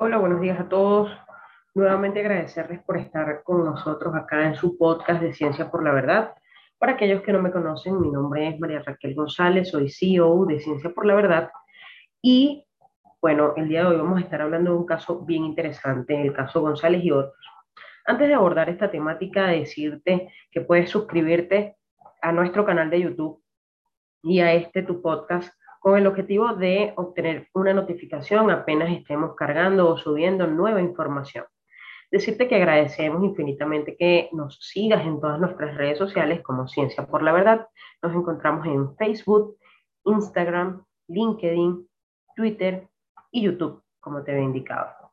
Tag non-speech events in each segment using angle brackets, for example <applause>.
Hola, buenos días a todos. Nuevamente agradecerles por estar con nosotros acá en su podcast de Ciencia por la Verdad. Para aquellos que no me conocen, mi nombre es María Raquel González, soy CEO de Ciencia por la Verdad y bueno, el día de hoy vamos a estar hablando de un caso bien interesante, el caso González y otros. Antes de abordar esta temática, decirte que puedes suscribirte a nuestro canal de YouTube y a este tu podcast con el objetivo de obtener una notificación apenas estemos cargando o subiendo nueva información. Decirte que agradecemos infinitamente que nos sigas en todas nuestras redes sociales como Ciencia por la Verdad. Nos encontramos en Facebook, Instagram, LinkedIn, Twitter y YouTube, como te he indicado.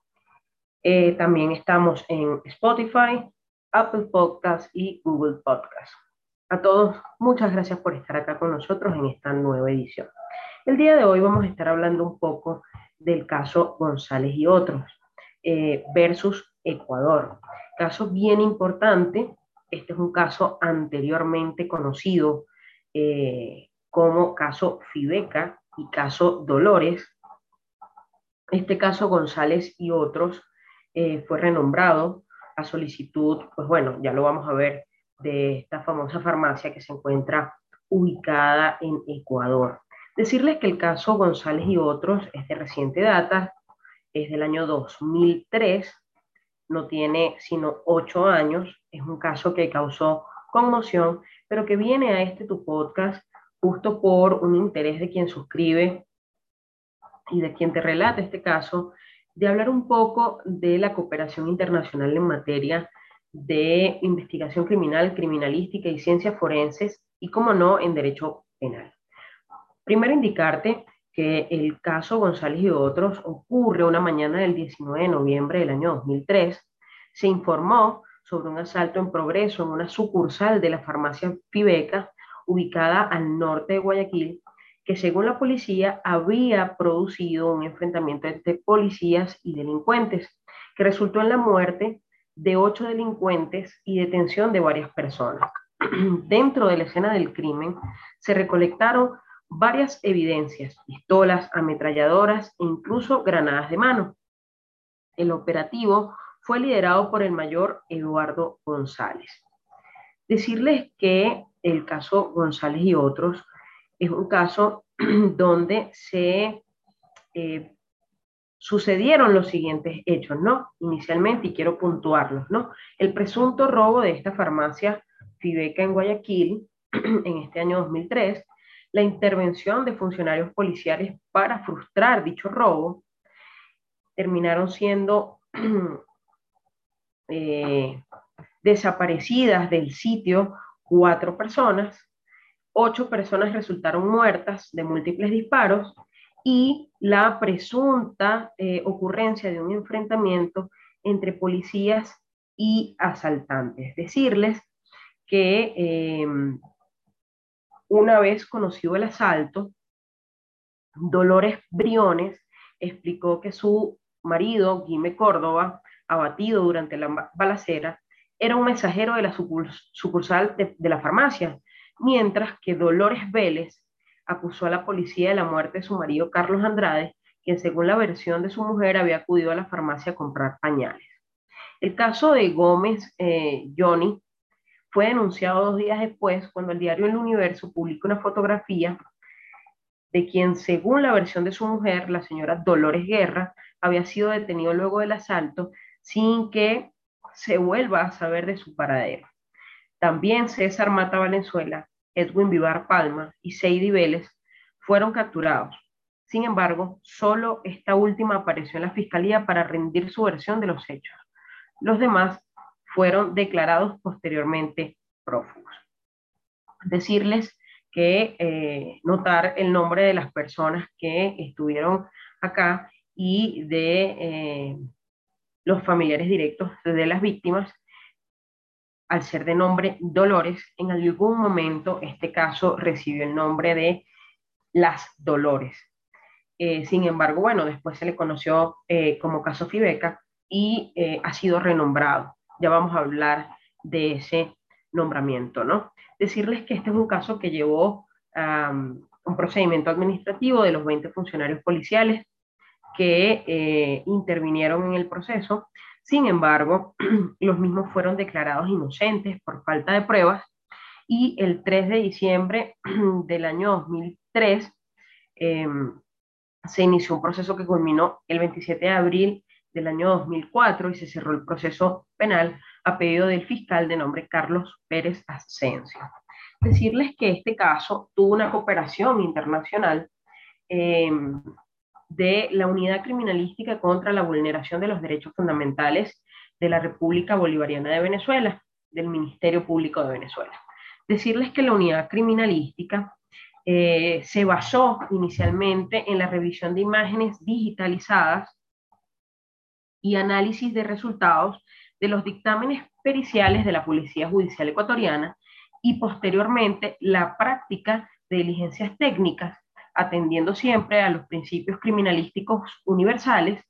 Eh, también estamos en Spotify, Apple Podcasts y Google Podcasts. A todos, muchas gracias por estar acá con nosotros en esta nueva edición. El día de hoy vamos a estar hablando un poco del caso González y otros eh, versus Ecuador. Caso bien importante. Este es un caso anteriormente conocido eh, como caso Fibeca y caso Dolores. Este caso González y otros eh, fue renombrado a solicitud, pues bueno, ya lo vamos a ver, de esta famosa farmacia que se encuentra ubicada en Ecuador. Decirles que el caso González y otros es de reciente data, es del año 2003, no tiene sino ocho años, es un caso que causó conmoción, pero que viene a este tu podcast justo por un interés de quien suscribe y de quien te relata este caso, de hablar un poco de la cooperación internacional en materia de investigación criminal, criminalística y ciencias forenses, y como no, en derecho penal. Primero indicarte que el caso González y otros ocurre una mañana del 19 de noviembre del año 2003. Se informó sobre un asalto en progreso en una sucursal de la farmacia Fibeca, ubicada al norte de Guayaquil, que según la policía había producido un enfrentamiento entre policías y delincuentes, que resultó en la muerte de ocho delincuentes y detención de varias personas. <clears throat> Dentro de la escena del crimen se recolectaron varias evidencias, pistolas, ametralladoras e incluso granadas de mano. El operativo fue liderado por el mayor Eduardo González. Decirles que el caso González y otros es un caso <clears throat> donde se eh, sucedieron los siguientes hechos, ¿no? Inicialmente, y quiero puntuarlos, ¿no? El presunto robo de esta farmacia Fibeca en Guayaquil <clears throat> en este año 2003 la intervención de funcionarios policiales para frustrar dicho robo, terminaron siendo <clears throat> eh, desaparecidas del sitio cuatro personas, ocho personas resultaron muertas de múltiples disparos y la presunta eh, ocurrencia de un enfrentamiento entre policías y asaltantes. Decirles que eh, una vez conocido el asalto, Dolores Briones explicó que su marido, Guime Córdoba, abatido durante la balacera, era un mensajero de la sucursal de, la farmacia, mientras que Dolores Vélez acusó a la policía de la muerte de su marido Carlos Andrade, quien según la versión de su mujer había acudido a la farmacia a comprar pañales. El caso de Gómez eh, Johnny fue denunciado dos días después cuando el diario El Universo publicó una fotografía de quien, según la versión de su mujer, la señora Dolores Guerra, había sido detenido luego del asalto sin que se vuelva a saber de su paradero. También César Mata Valenzuela, Edwin Vivar Palma y Seidy Vélez fueron capturados. Sin embargo, solo esta última apareció en la fiscalía para rendir su versión de los hechos. Los demás fueron declarados posteriormente prófugos. Decirles que eh, notar el nombre de las personas que estuvieron acá y de eh, los familiares directos de las víctimas, al ser de nombre Dolores, en algún momento este caso recibió el nombre de Las Dolores. Eh, sin embargo, bueno, después se le conoció como caso Fibeca y ha sido renombrado ya vamos a hablar de ese nombramiento, ¿no? Decirles que este es un caso que llevó a un procedimiento administrativo de los 20 funcionarios policiales que eh, intervinieron en el proceso. Sin embargo, <clears throat> los mismos fueron declarados inocentes por falta de pruebas y el 3 de diciembre <clears throat> del año 2003 em, se inició un proceso que culminó el 27 de abril del año 2004 y se cerró el proceso penal a pedido del fiscal de nombre Carlos Pérez Asensio. Decirles que este caso tuvo una cooperación internacional em, de la Unidad Criminalística contra la Vulneración de los Derechos Fundamentales de la República Bolivariana de Venezuela, del Ministerio Público de Venezuela. Decirles que la Unidad Criminalística eh, se basó inicialmente en la revisión de imágenes digitalizadas y análisis de resultados de los dictámenes periciales de la Policía Judicial Ecuatoriana y posteriormente la práctica de diligencias técnicas, atendiendo siempre a los principios criminalísticos universales,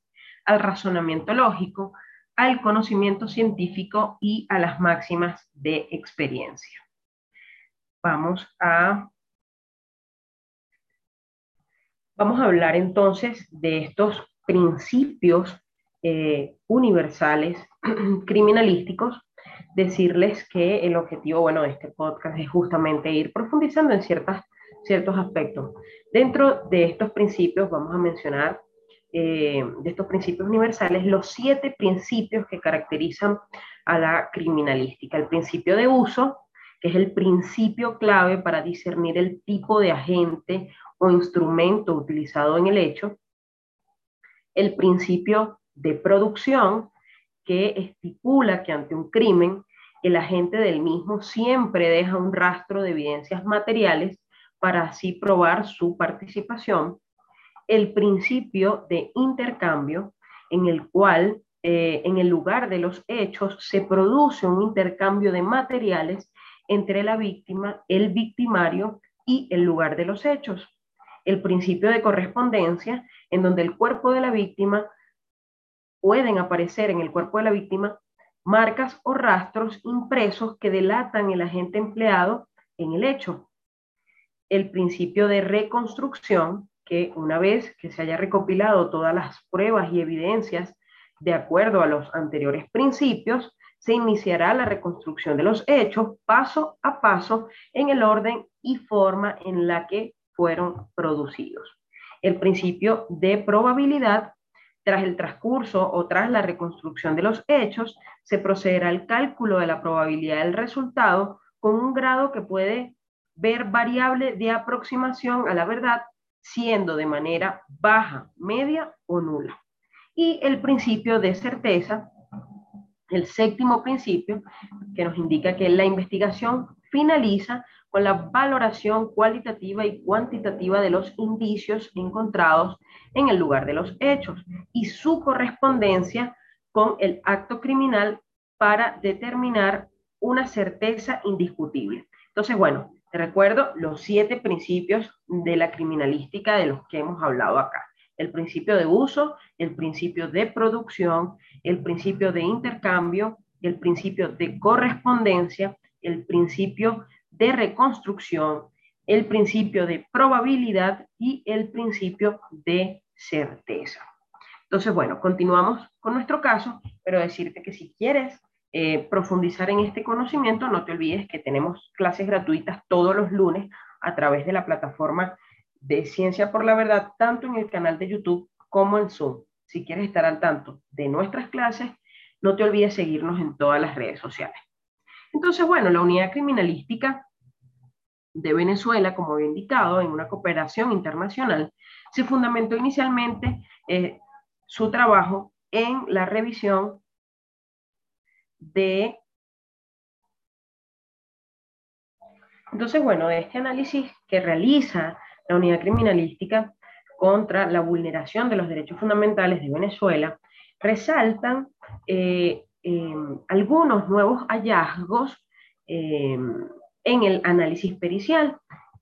al razonamiento lógico, al conocimiento científico y a las máximas de experiencia. Vamos a Vamos a hablar entonces de estos principios eh, universales <clears throat> criminalísticos, decirles que el objetivo, bueno, de este podcast es justamente ir profundizando en ciertas, ciertos aspectos. Dentro de estos principios vamos a mencionar, eh, de estos principios universales, los siete principios que caracterizan a la criminalística. El principio de uso, que es el principio clave para discernir el tipo de agente o instrumento utilizado en el hecho, el principio de producción que estipula que ante un crimen el agente del mismo siempre deja un rastro de evidencias materiales para así probar su participación, el principio de intercambio en el cual eh, en el lugar de los hechos se produce un intercambio de materiales entre la víctima, el victimario y el lugar de los hechos. El principio de correspondencia, en donde el cuerpo de la víctima pueden aparecer en el cuerpo de la víctima marcas o rastros impresos que delatan el agente empleado en el hecho. El principio de reconstrucción, que una vez que se haya recopilado todas las pruebas y evidencias de acuerdo a los anteriores principios, se iniciará la reconstrucción de los hechos paso a paso en el orden y forma en la que fueron producidos. El principio de probabilidad, tras el transcurso o tras la reconstrucción de los hechos, se procederá al cálculo de la probabilidad del resultado con un grado que puede ver variable de aproximación a la verdad, siendo de manera baja, media o nula. Y el principio de certeza, el séptimo principio, que nos indica que la investigación finaliza con la valoración cualitativa y cuantitativa de los indicios encontrados en el lugar de los hechos y su correspondencia con el acto criminal para determinar una certeza indiscutible. Entonces, bueno, te recuerdo los siete principios de la criminalística de los que hemos hablado acá. El principio de uso, el principio de producción, el principio de intercambio, el principio de correspondencia, el principio de reconstrucción, el principio de probabilidad y el principio de certeza. Entonces, bueno, continuamos con nuestro caso, pero decirte que si quieres eh, profundizar en este conocimiento, no te olvides que tenemos clases gratuitas todos los lunes a través de la plataforma de Ciencia por la Verdad, tanto en el canal de YouTube como en Zoom. Si quieres estar al tanto de nuestras clases, no te olvides seguirnos en todas las redes sociales. Entonces, bueno, la unidad criminalística de Venezuela, como había indicado, en una cooperación internacional, se fundamentó inicialmente eh, su trabajo en la revisión de... Entonces, bueno, este análisis que realiza la unidad criminalística contra la vulneración de los derechos fundamentales de Venezuela, resaltan eh, Em, algunos nuevos hallazgos em, en el análisis pericial.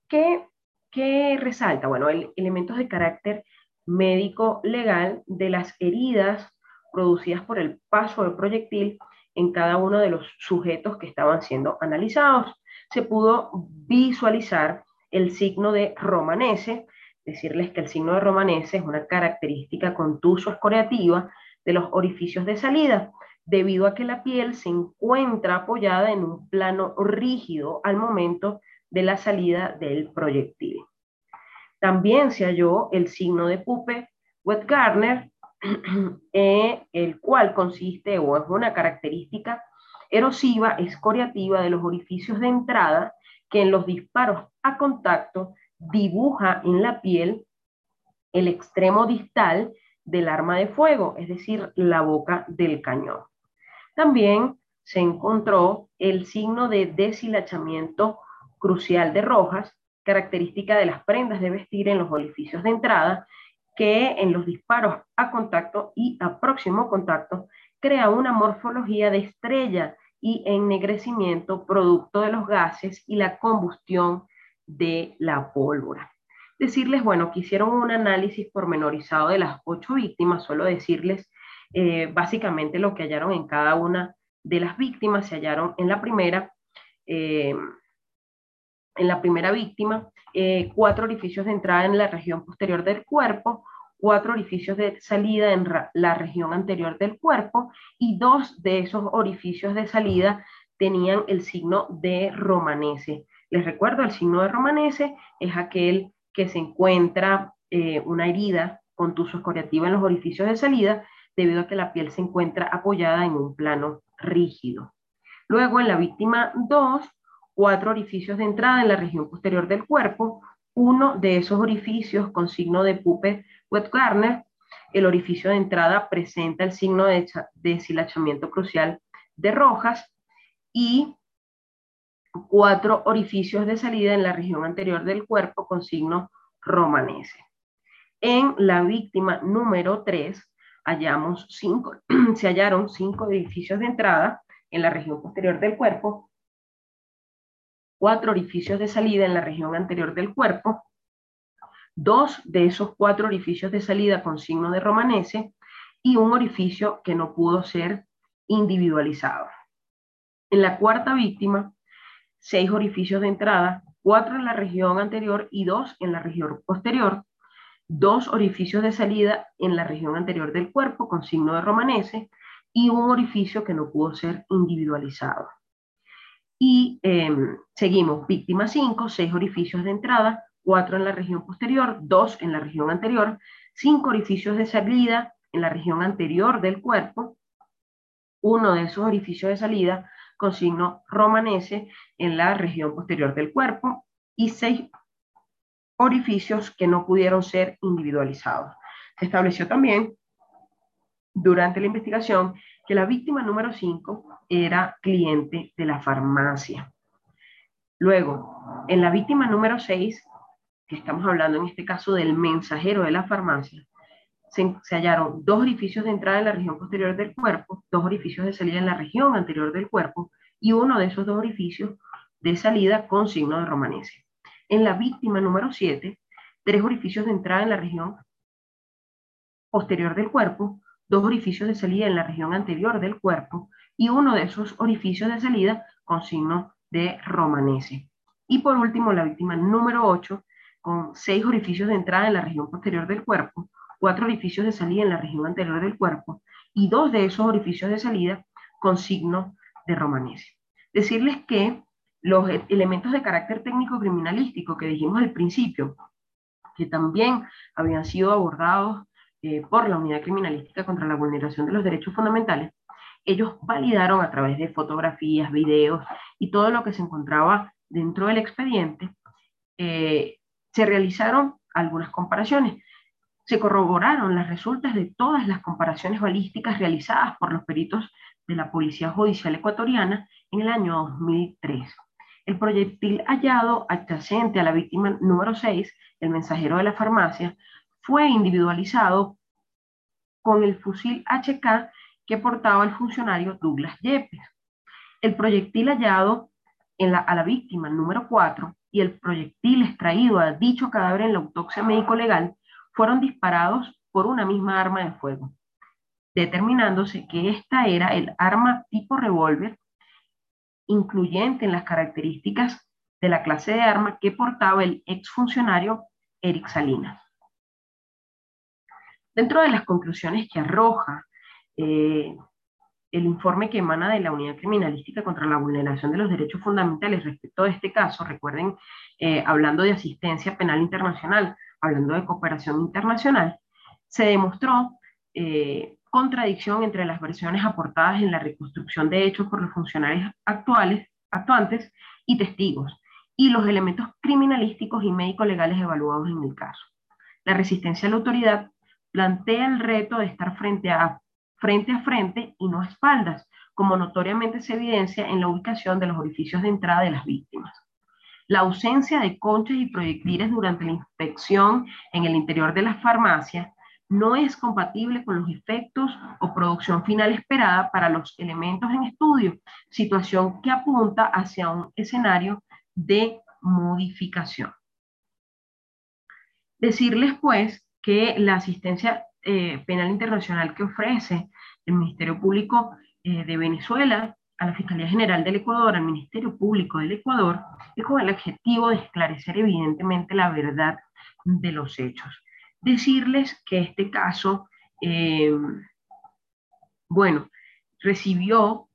que, resalta? Bueno, elementos de carácter médico-legal de las heridas producidas por el paso del proyectil en cada uno de los sujetos que estaban siendo analizados. Se pudo visualizar el signo de romanese decirles que el signo de romanese es una característica contuso-escoriativa de los orificios de salida, debido a que la piel se encuentra apoyada en un plano rígido al momento de la salida del proyectil. También se halló el signo de Pupe Wetgarner, <clears throat> eh, el cual consiste o es una característica erosiva escoriativa de los orificios de entrada que en los disparos a contacto dibuja en la piel el extremo distal del arma de fuego, es decir, la boca del cañón. También se encontró el signo de deshilachamiento crucial de rojas, característica de las prendas de vestir en los orificios de entrada, que en los disparos a contacto y a próximo contacto crea una morfología de estrella y ennegrecimiento producto de los gases y la combustión de la pólvora. Decirles, bueno, que hicieron un análisis pormenorizado de las ocho víctimas, solo decirles eh, básicamente lo que hallaron en cada una de las víctimas, se hallaron en la primera, eh, en la primera víctima, eh, cuatro orificios de entrada en la región posterior del cuerpo, cuatro orificios de salida en la región anterior del cuerpo y dos de esos orificios de salida tenían el signo de romanese. Les recuerdo, el signo de romanese es aquel que se encuentra eh, una herida contuso escoriativa en los orificios de salida debido a que la piel se encuentra apoyada en un plano rígido. Luego, en la víctima 2, cuatro orificios de entrada en la región posterior del cuerpo, uno de esos orificios con signo de Puppe Wetgarner, el orificio de entrada presenta el signo de deshilachamiento crucial de rojas y cuatro orificios de salida en la región anterior del cuerpo con signo romanese. En la víctima número 3 hallamos cinco, <clears throat> se hallaron cinco orificios de entrada en la región posterior del cuerpo, cuatro orificios de salida en la región anterior del cuerpo, dos de esos cuatro orificios de salida con signo de romanese y un orificio que no pudo ser individualizado. En la cuarta víctima seis orificios de entrada, cuatro en la región anterior y dos en la región posterior, dos orificios de salida en la región anterior del cuerpo con signo de romanese y un orificio que no pudo ser individualizado. Y em, seguimos, víctima 5, seis orificios de entrada, cuatro en la región posterior, dos en la región anterior, cinco orificios de salida en la región anterior del cuerpo, uno de esos orificios de salida con signo romanese en la región posterior del cuerpo y seis orificios que no pudieron ser individualizados. Se estableció también durante la investigación que la víctima número 5 era cliente de la farmacia. Luego, en la víctima número 6, que estamos hablando en este caso del mensajero de la farmacia, se, hallaron dos orificios de entrada en la región posterior del cuerpo, dos orificios de salida en la región anterior del cuerpo y uno de esos dos orificios de salida con signo de romanese. En la víctima número 7, tres orificios de entrada en la región posterior del cuerpo, dos orificios de salida en la región anterior del cuerpo y uno de esos orificios de salida con signo de romanese. Y por último, la víctima número 8, con seis orificios de entrada en la región posterior del cuerpo, cuatro orificios de salida en la región anterior del cuerpo y dos de esos orificios de salida con signo de romanese. Decirles que los e-, elementos de carácter técnico criminalístico que dijimos al principio, que también habían sido abordados eh, por la Unidad Criminalística contra la Vulneración de los Derechos Fundamentales, ellos validaron a través de fotografías, videos y todo lo que se encontraba dentro del expediente, eh, se realizaron algunas comparaciones se corroboraron las resultas de todas las comparaciones balísticas realizadas por los peritos de la Policía Judicial Ecuatoriana en el año 2003. El proyectil hallado adyacente a la víctima número 6, el mensajero de la farmacia, fue individualizado con el fusil HK que portaba el funcionario Douglas Yepes. El proyectil hallado a la víctima número 4 y el proyectil extraído a dicho cadáver en la autopsia médico-legal fueron disparados por una misma arma de fuego, determinándose que esta era el arma tipo revólver, incluyente en las características de la clase de arma que portaba el exfuncionario Eric Salinas. Dentro de las conclusiones que arroja eh, el informe que emana de la Unidad Criminalística contra la Vulneración de los Derechos Fundamentales respecto a este caso, recuerden, eh, hablando de asistencia penal internacional, hablando de cooperación internacional, se demostró eh, contradicción entre las versiones aportadas en la reconstrucción de hechos por los funcionarios actuales, actuantes y testigos, y los elementos criminalísticos y médico-legales evaluados en el caso. La resistencia a la autoridad plantea el reto de estar frente a frente a frente y no a espaldas, como notoriamente se evidencia en la ubicación de los orificios de entrada de las víctimas. La ausencia de conchas y proyectiles durante la inspección en el interior de la farmacia no es compatible con los efectos o producción final esperada para los elementos en estudio, situación que apunta hacia un escenario de modificación. Decirles pues que la asistencia eh, penal internacional que ofrece el Ministerio Público eh, de Venezuela a la Fiscalía General del Ecuador, al Ministerio Público del Ecuador, es con el objetivo de esclarecer evidentemente la verdad de los hechos. Decirles que este caso, eh, bueno, recibió,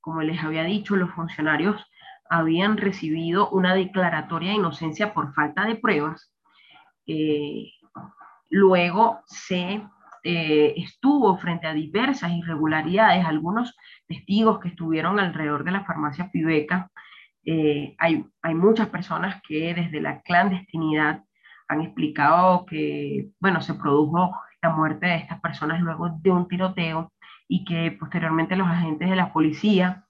como les había dicho, los funcionarios habían recibido una declaratoria de inocencia por falta de pruebas. Luego se eh, estuvo frente a diversas irregularidades, algunos testigos que estuvieron alrededor de la farmacia Pibeca. Eh, hay, hay muchas personas que desde la clandestinidad han explicado que, bueno, se produjo la muerte de estas personas luego de un tiroteo y que posteriormente los agentes de la policía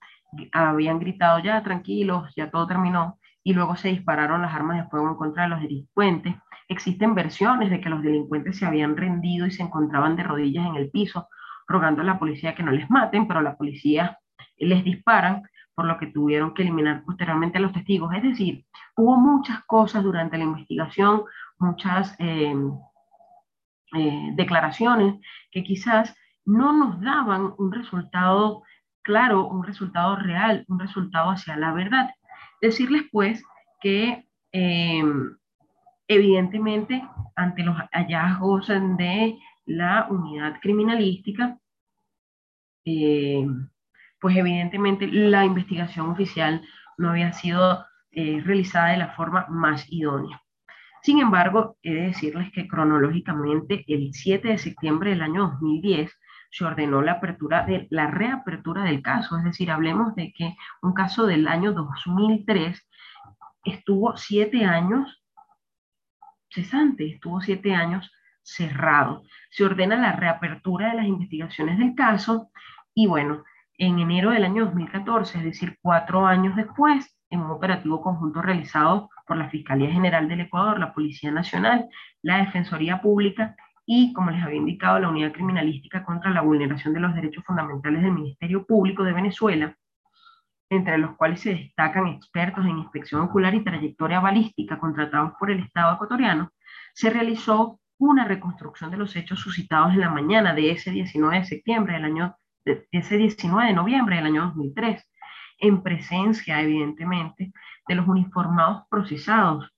habían gritado ya tranquilos, ya todo terminó, y luego se dispararon las armas de fuego en contra de los delincuentes. Existen versiones de que los delincuentes se habían rendido y se encontraban de rodillas en el piso, rogando a la policía que no les maten, pero la policía les disparan, por lo que tuvieron que eliminar posteriormente a los testigos. Es decir, hubo muchas cosas durante la investigación, muchas eh, eh, declaraciones que quizás no nos daban un resultado claro, un resultado real, un resultado hacia la verdad. Decirles pues que eh, evidentemente ante los hallazgos de la unidad criminalística, pues evidentemente la investigación oficial no había sido realizada de la forma más idónea. Sin embargo, he de decirles que cronológicamente el 7 de septiembre del año 2010 se ordenó la apertura de la reapertura del caso, es decir, hablemos de que un caso del año 2003 estuvo siete años cesante, estuvo siete años cerrado. Se ordena la reapertura de las investigaciones del caso y bueno, en enero del año 2014, es decir, cuatro años después, en un operativo conjunto realizado por la Fiscalía General del Ecuador, la Policía Nacional, la Defensoría Pública y, como les había indicado, la Unidad Criminalística contra la Vulneración de los Derechos Fundamentales del Ministerio Público de Venezuela, entre los cuales se destacan expertos en inspección ocular y trayectoria balística contratados por el Estado ecuatoriano, se realizó una reconstrucción de los hechos suscitados en la mañana de ese 19 de septiembre del año, de ese 19 de noviembre del año 2003, en presencia, evidentemente, de los uniformados procesados,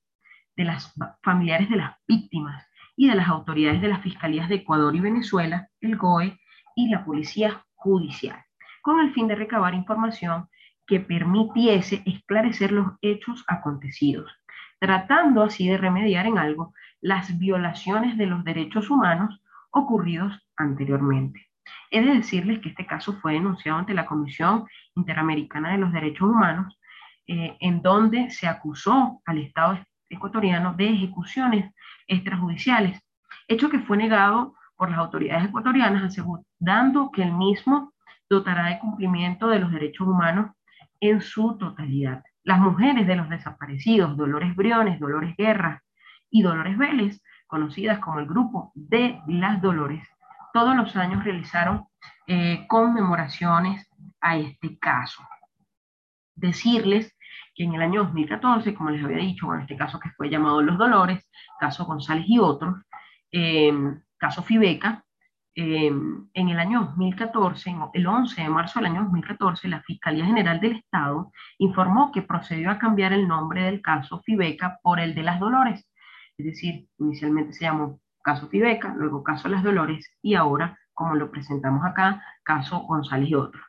de las familiares de las víctimas, y de las autoridades de las fiscalías de Ecuador y Venezuela, el GOE y la Policía Judicial, con el fin de recabar información que permitiese esclarecer los hechos acontecidos, tratando así de remediar en algo las violaciones de los derechos humanos ocurridos anteriormente. He de decirles que este caso fue denunciado ante la Comisión Interamericana de los Derechos Humanos, eh, en donde se acusó al Estado ecuatoriano de ejecuciones extrajudiciales, hecho que fue negado por las autoridades ecuatorianas, asegurando que el mismo dotará de cumplimiento de los derechos humanos en su totalidad. Las mujeres de los desaparecidos, Dolores Briones, Dolores Guerra y Dolores Vélez, conocidas como el grupo de las Dolores, todos los años realizaron eh, conmemoraciones a este caso. Decirles que en el año 2014, como les había dicho, en este caso que fue llamado Los Dolores, caso González y otros, em, caso Fibeca, em, en el año 2014, el 11 de marzo del año 2014, la Fiscalía General del Estado informó que procedió a cambiar el nombre del caso Fibeca por el de las Dolores, Es decir, inicialmente se llamó caso Fibeca, luego caso Las Dolores y ahora, como lo presentamos acá, caso González y otros,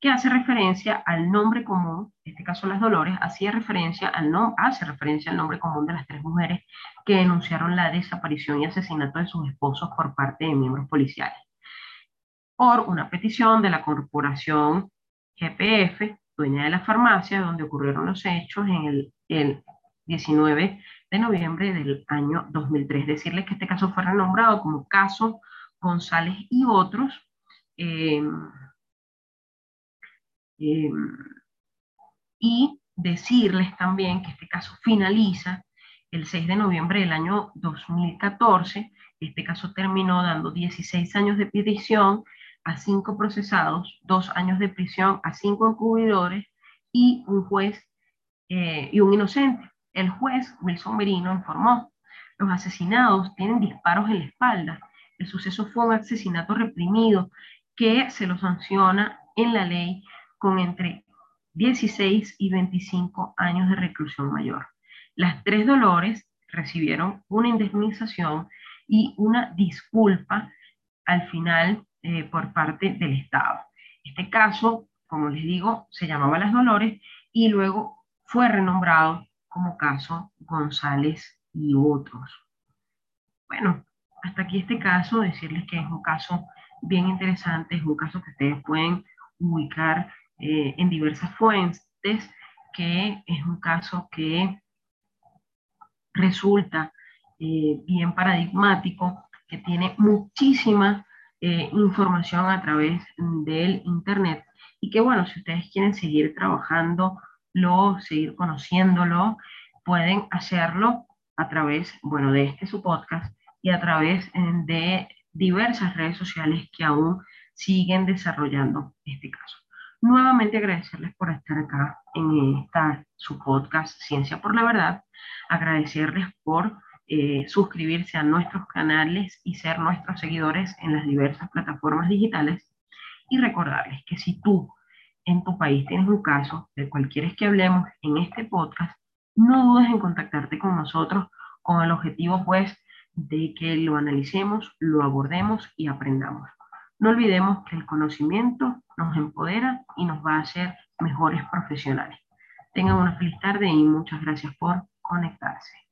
que hace referencia al nombre común, este caso Las Dolores, hacía referencia al no, hace referencia al nombre común de las tres mujeres que denunciaron la desaparición y asesinato de sus esposos por parte de miembros policiales por una petición de la corporación GPF, dueña de la farmacia, donde ocurrieron los hechos en el, el 19 de noviembre del año 2003. Decirles que este caso fue renombrado como caso González y otros. Em, em, y decirles también que este caso finaliza el 6 de noviembre del año 2014. Este caso terminó dando 16 años de petición a cinco procesados, dos años de prisión a cinco encubridores y un juez eh, y un inocente. El juez Wilson Merino informó, los asesinados tienen disparos en la espalda. El suceso fue un asesinato reprimido que se lo sanciona en la ley con entre 16 y 25 años de reclusión mayor. Las tres Dolores recibieron una indemnización y una disculpa al final eh, por parte del Estado. Este caso, como les digo, se llamaba Las Dolores y luego fue renombrado como caso González y otros. Bueno, hasta aquí este caso, decirles que es un caso bien interesante, es un caso que ustedes pueden ubicar eh, en diversas fuentes, que es un caso que resulta eh, bien paradigmático, que tiene muchísima eh, información a través del Internet. Y que bueno, si ustedes quieren seguir trabajándolo, seguir conociéndolo, pueden hacerlo a través, bueno, de este su podcast y a través eh, de diversas redes sociales que aún siguen desarrollando este caso. Nuevamente agradecerles por estar acá en esta su podcast Ciencia por la Verdad, agradecerles por eh, suscribirse a nuestros canales y ser nuestros seguidores en las diversas plataformas digitales. Y recordarles que si tú en tu país tienes un caso del cual quieres que hablemos en este podcast, no dudes en contactarte con nosotros con el objetivo pues de que lo analicemos, lo abordemos y aprendamos. No olvidemos que el conocimiento nos empodera y nos va a hacer mejores profesionales. Tengan una feliz tarde y muchas gracias por conectarse.